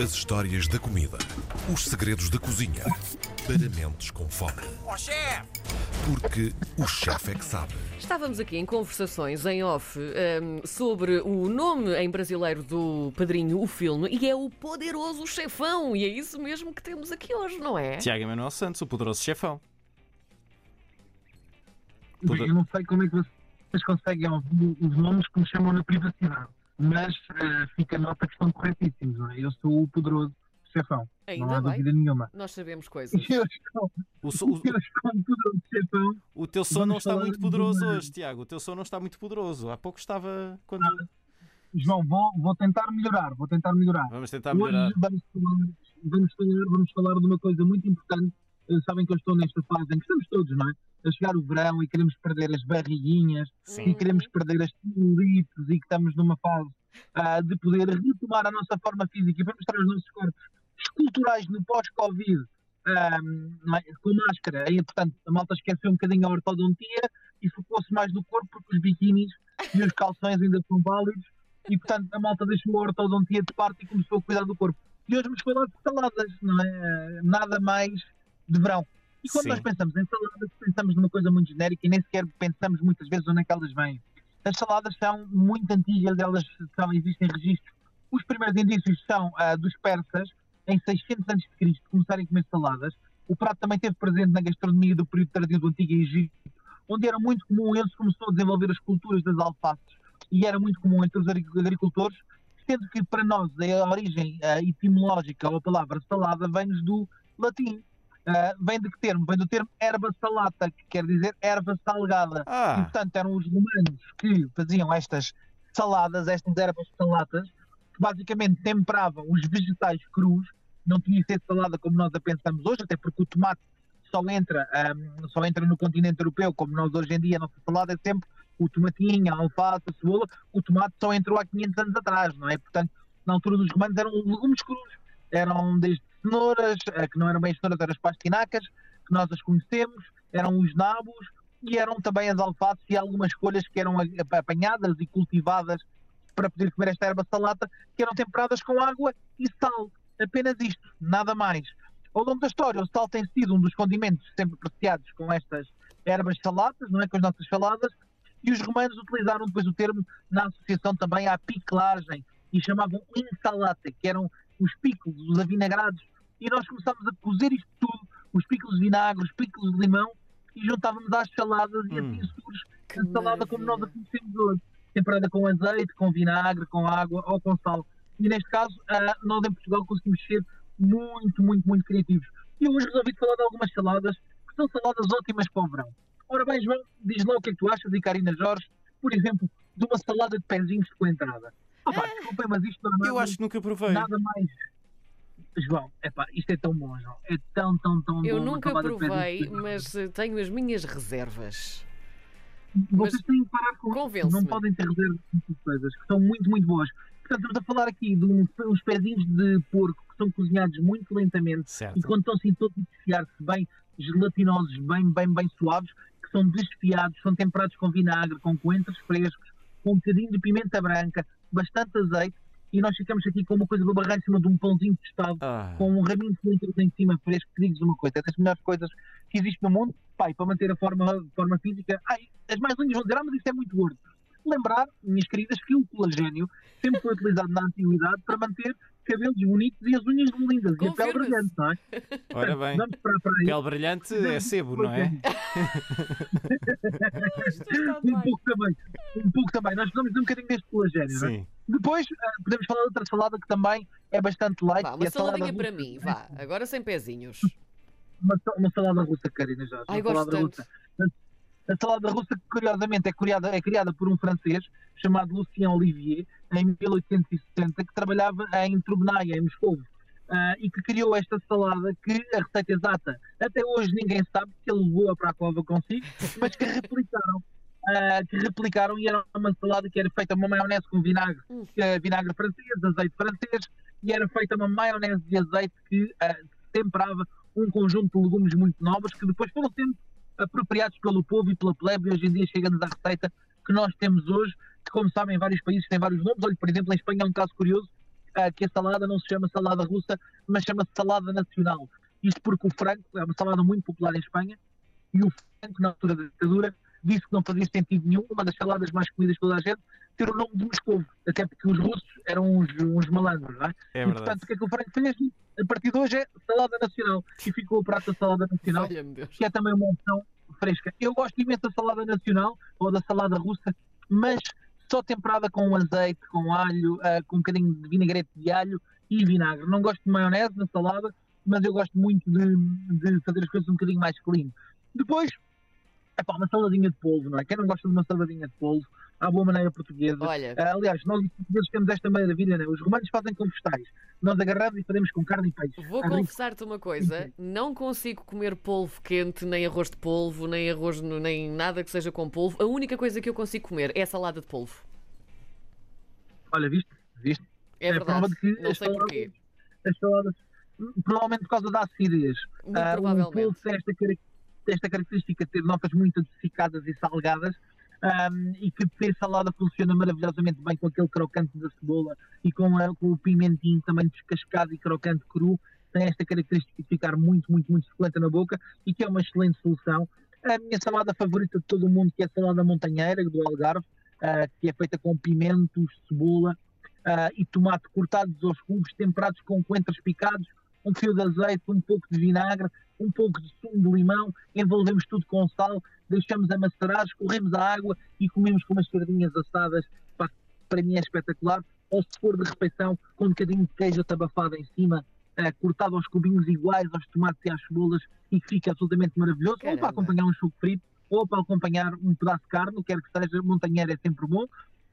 As histórias da comida. Os segredos da cozinha. Para mentes com fome. Ó chefe! Porque o chefe é que sabe. Estávamos aqui em conversações em off ehm, sobre o nome em brasileiro do Padrinho, o filme, e é o Poderoso Chefão. E é isso mesmo que temos aqui hoje, não é? Tiago Emanuel Santos, o poderoso chefão. Bem, eu não sei como é que vocês conseguem ouvir os nomes que me chamam na privacidade, mas eh, fica a nota que estão corretíssimos, não é? Eu sou o poderoso chefão, Ainda não há bem. dúvida nenhuma. Nós sabemos coisas. Eu estou, O, so- o- eu estou poderoso chefão. o teu som Vamos não está muito de poderoso uma- hoje, Tiago. O teu som não está muito poderoso. Há pouco estava quando. João, vou, vou tentar melhorar, vou tentar melhorar. Vamos tentar melhorar. Hoje vamos falar, vamos, falar, vamos falar de uma coisa muito importante. Eh, Sabem que eu estou nesta fase em que estamos todos, não é? A chegar o verão e queremos perder as barriguinhas Sim. e queremos perder as celulites e que estamos numa fase ah, de poder retomar a nossa forma física e para mostrar os nossos corpos esculturais no pós-Covid ah, não é? com máscara. E, portanto, a malta esqueceu um bocadinho a ortodontia e focou-se mais no corpo porque os biquínis e os calções ainda são válidos e, portanto, a malta deixou a ortodontia de parte e começou a cuidar do corpo. E hoje vamos falar de saladas, não é? Nada mais de verão. E quando Sim. nós pensamos em saladas, pensamos numa coisa muito genérica e nem sequer pensamos muitas vezes onde é que elas vêm. As saladas são muito antigas, elas são, existem registros. Os primeiros indícios são ah, dos persas, em 600 a.C., começarem a comer saladas. O prato também esteve presente na gastronomia do período tardio do Antigo Egito, onde era muito comum, ele começou a desenvolver as culturas das alfaces e era muito comum entre os agri- agricultores, sendo que para nós a origem ah, etimológica ou a palavra salada vem-nos do latim. Ah, vem de que termo? Vem do termo erva salata, que quer dizer erva salgada. E, Ah, portanto, eram os romanos que faziam estas saladas, estas ervas salatas, que basicamente temperavam os vegetais crus, não tinha que ser salada como nós a pensamos hoje, até porque o tomate só entra, ahm, só entra no continente europeu, como nós hoje em dia, a nossa salada é sempre o tomatinho, a alface, a cebola, o tomate só entrou há 500 anos atrás, não é? Portanto, na altura dos romanos eram legumes crus, eram desde cenouras, eh, que não eram bem cenouras, eram as pastinacas, que nós as conhecemos, eram os nabos, e eram também as alfaces e algumas folhas que eram apanhadas e cultivadas para poder comer esta erva salata, que eram temperadas com água e sal. Apenas isto, nada mais. Ao longo da história, o sal tem sido um dos condimentos sempre apreciados com estas ervas salatas, não é? Com as nossas saladas, e os romanos utilizaram depois o termo na associação também à piclagem e chamavam insalata, que eram os picos, os avinagrados, e nós começámos a cozer isto tudo, os picos de vinagre, os picos de limão, e juntávamos às saladas e Hum. assim surge Que a salada como nós a maravilha. conhecemos hoje, temperada com azeite, com vinagre, com água ou com sal. E neste caso, ah, nós em Portugal conseguimos ser muito, muito, muito criativos. E hoje resolvi falar de algumas saladas que são saladas ótimas para o verão. Ora bem, João, diz lá o que é que tu achas, e Karina Jorge, por exemplo, de uma salada de pezinhos de coentrada. Pá, desculpem, mas isto não é nada, eu acho que nunca provei. nada mais. João, epá, isto é tão bom, João. É tão, tão, tão Eu bom. uma nunca provei, mas eh, tenho as minhas reservas. Vocês têm que parar com isso. convence-me. Não podem ter reservas de coisas que são muito, muito boas. Portanto, estamos a falar aqui de uns, uns pezinhos de porco que são cozinhados muito lentamente Certo. e quando estão assim todos desfiar-se bem gelatinosos, bem, bem, bem suaves, que são desfiados, são temperados com vinagre, com coentros frescos, com um bocadinho de pimenta branca, bastante azeite e nós ficamos aqui com uma coisa para barrar em cima de um pãozinho tostado Ah, com um raminho de coentros em cima fresco, que digo-vos uma coisa, é das melhores coisas que existe no mundo, pai, para manter a forma, forma física. Ai, as mais unhas vão dizer, ah, mas isso é muito gordo. Lembrar, minhas queridas, que o colagênio sempre foi utilizado na antiguidade para manter cabelos bonitos e as unhas lindas e a pele brilhante, não é? ora bem. Vamos para, para aí. Pele brilhante é sebo, não é? Um pouco também, um pouco também. Nós precisamos de um bocadinho deste colagênio, não é? Sim. Depois, ah, podemos falar de outra salada que também é bastante light. Vá, que é uma a salada saladinha para mim, vá. Agora sem pezinhos. uma, uma salada russa, Karina Jorge. Ai, uma gosto salada tanto. russa. A salada russa, que curiosamente é criada, é criada por um francês chamado Lucien Olivier, em 1860, que trabalhava em Trubnaia, em Moscou. ah, e que criou esta salada que a receita exata até hoje ninguém sabe que ele levou-a para a cova consigo, mas que replicaram. ah, que replicaram e era uma salada que era feita uma maionese com vinagre, eh, vinagre francês, azeite francês, e era feita uma maionese de azeite que ah, temperava um conjunto de legumes muito nobres que depois foram sendo apropriados pelo povo e pela plebe e hoje em dia chega-nos à receita que nós temos hoje, que como sabem em vários países tem vários nomes. Olha, por exemplo, em Espanha é um caso curioso, ah, que a salada não se chama salada russa, mas chama-se salada nacional. Isto porque o frango é uma salada muito popular em Espanha e o frango, na altura da ditadura, disse que não fazia sentido nenhum, uma das saladas mais comidas por toda a gente, ter o nome de Moscovo, até porque os russos eram uns, uns malandros, não é? É e, verdade. portanto, o que é que o frango fez? A partir de hoje é salada nacional. E ficou o prato da salada nacional que é também uma opção fresca. Eu gosto imenso da salada nacional ou da salada russa, mas só temperada com azeite, com alho, ah, com um bocadinho de vinagrete de alho e vinagre. Não gosto de maionese na salada, mas eu gosto muito de, de fazer as coisas um bocadinho mais clean. Depois, epá, uma saladinha de polvo, não é? Quem não gosta de uma saladinha de polvo, à boa maneira portuguesa. Olha, Ah, aliás, nós os portugueses temos esta maravilha, não é? Os romanos fazem com vegetais. Nós agarramos e fazemos com carne e peixe. vou rico. confessar-te uma coisa: não consigo comer polvo quente, nem arroz de polvo, nem arroz, nem nada que seja com polvo. A única coisa que eu consigo comer é salada de polvo. Olha, viste? Viste? É prova verdade. Não sei porquê. as saladas, provavelmente por causa da acidez. Muito o provavelmente. polvo tem esta, carac- esta característica de ter notas muito adocicadas e salgadas ahm, e que ter salada funciona maravilhosamente bem com aquele crocante da cebola e com, a- com o pimentinho também descascado e crocante cru. Tem esta característica de ficar muito, muito, muito suculenta na boca e que é uma excelente solução. A minha salada favorita de todo o mundo que é a salada montanheira do Algarve, ah, que é feita com pimentos, cebola, ah, e tomate cortados aos cubos, temperados com coentros picados, um fio de azeite, um pouco de vinagre, um pouco de sumo de limão, envolvemos tudo com sal, deixamos a macerar, escorremos a água e comemos com umas sardinhas assadas. Pá, para mim é espetacular. Ou se for de refeição, com um bocadinho de queijo atabafado em cima, ah, cortado aos cubinhos iguais aos tomates e às cebolas e que fica absolutamente maravilhoso. Ou Caramba. para acompanhar um suco frito, ou para acompanhar um pedaço de carne, quer que seja, montanheiro é sempre bom.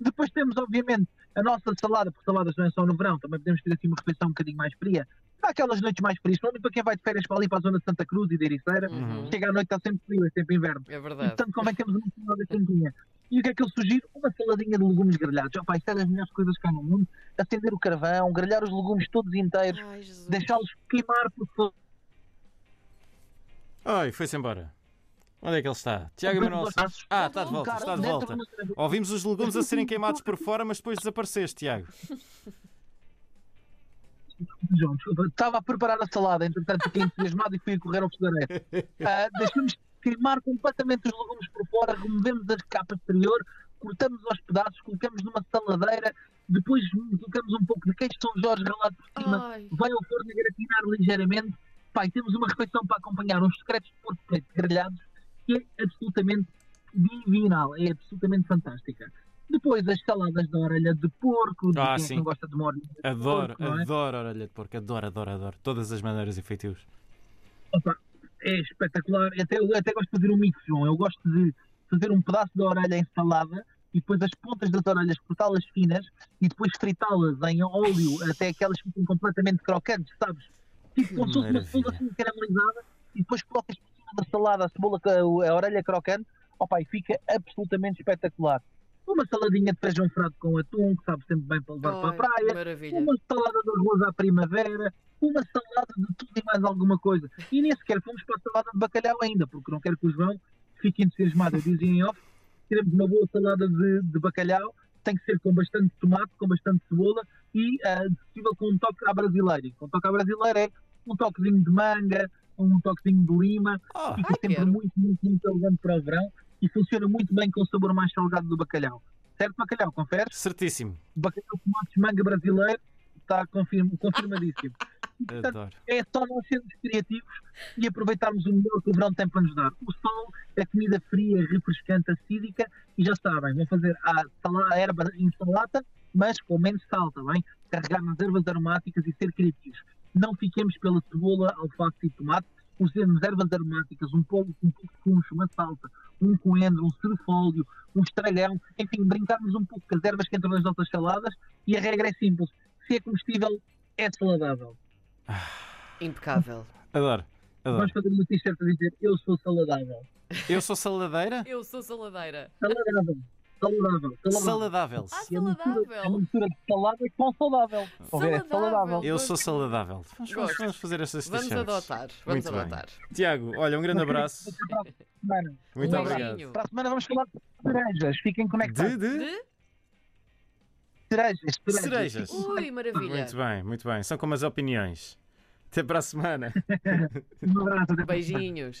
Depois temos, obviamente, a nossa salada, porque saladas não é só no verão, também podemos ter assim uma refeição um bocadinho mais fria. Há aquelas noites mais frias, principalmente para quem vai de férias para ali para a zona de Santa Cruz e de Ericeira, Uhum. chega à noite está sempre frio, é sempre inverno. É E, verdade. portanto, convém termos uma salada quentinha. E o que é que eu sugiro? Uma saladinha de legumes grelhados. Opa, isto é das melhores coisas que há no mundo. Acender o carvão, grelhar os legumes todos inteiros, deixá-los queimar por fora. Oi, foi-se embora. Onde é que ele está? Tiago Santos. Ah, está de volta, está de volta. Ouvimos os legumes a serem queimados por fora, mas depois desapareceste, Tiago. João, desculpa, estava a preparar a salada, entretanto fiquei entusiasmado e fui a correr ao fogareiro. Ah, deixamos queimar completamente os legumes por fora, removemos a capa exterior, cortamos aos pedaços, colocamos numa saladeira, depois colocamos um pouco de queijo de São Jorge ralado por cima, Ai, vai ao forno a gratinar ligeiramente. Pai, temos uma refeição para acompanhar, uns secretos de porco preto grelhados, que é absolutamente divinal, é absolutamente fantástica. Depois as saladas de orelha de porco, de Ah, quem é sim. não gosta de uma orelha de Adoro, porco, é? adoro a orelha de porco. Adoro, adoro, adoro. Todas as maneiras e feitios. Opa, é espetacular. Até, eu até gosto de fazer um mix, João. Eu gosto de fazer um pedaço da orelha em salada e depois as pontas das orelhas cortá-las finas e depois fritá-las em óleo até que elas fiquem completamente crocantes, sabes? Tipo como se fosse uma cebola assim caramelizada e depois colocas por cima da salada a cebola, a, a orelha crocante. Opa, e fica absolutamente espetacular. Uma saladinha de feijão frado com atum, que sabe sempre bem para levar para a ai, praia maravilha. uma salada de arroz à primavera, uma salada de tudo e mais alguma coisa. E nem sequer fomos para a salada de bacalhau ainda, porque não quero que o João fique entusiasmado. Eu dizia em off, teremos uma boa salada de, de bacalhau, tem que ser com bastante tomate, com bastante cebola e, ah, se possível, com um toque à brasileira. E Com um toque à brasileira é um toquezinho de manga, um toquezinho de lima, Ah, fica sempre quero. muito, muito, muito elegante para o verão e funciona muito bem com o sabor mais salgado do bacalhau. Certo, bacalhau? Conferes? certíssimo. bacalhau com tomates manga brasileiro está confirm, confirmadíssimo. Portanto, Adoro. é só nós sermos criativos e aproveitarmos o melhor que o verão tem para nos dar. O sol, a comida fria, refrescante, acídica e já sabem, vão fazer a, sala- a erva em salata, mas com menos sal, bem? Carregar nas ervas aromáticas e ser criativos. Não fiquemos pela cebola, alface e tomate, usemos ervas aromáticas, um pouco, um pouco de funcho, uma salsa, um coentro, um cerfólio, um estragão, enfim, brincarmos um pouco com as ervas que entram nas nossas saladas e a regra é simples. Se é comestível, é saudável. Impecável. Adoro. Adoro. Vamos fazer uma t-shirt a dizer eu sou saudável. Eu sou saladeira? Eu sou saladeira. Saudável. Saudável. Saladável. Ah, É mistura- É uma saudável. mistura de salada com saudável. Ok, é Saudável. Eu sou saladável. Vamos, vamos, fazer essas Vamos adotar. Vamos Muito bem. adotar. Tiago, olha, um grande abraço. Muito Um obrigado. beijinho. Para a semana vamos falar de cerejas. Fiquem conectados. De, de? De Cerejas, cerejas. Cerejas. Ui, maravilha. Muito bem, muito bem. São como as opiniões. Até para a semana. Um abraço. Beijinhos.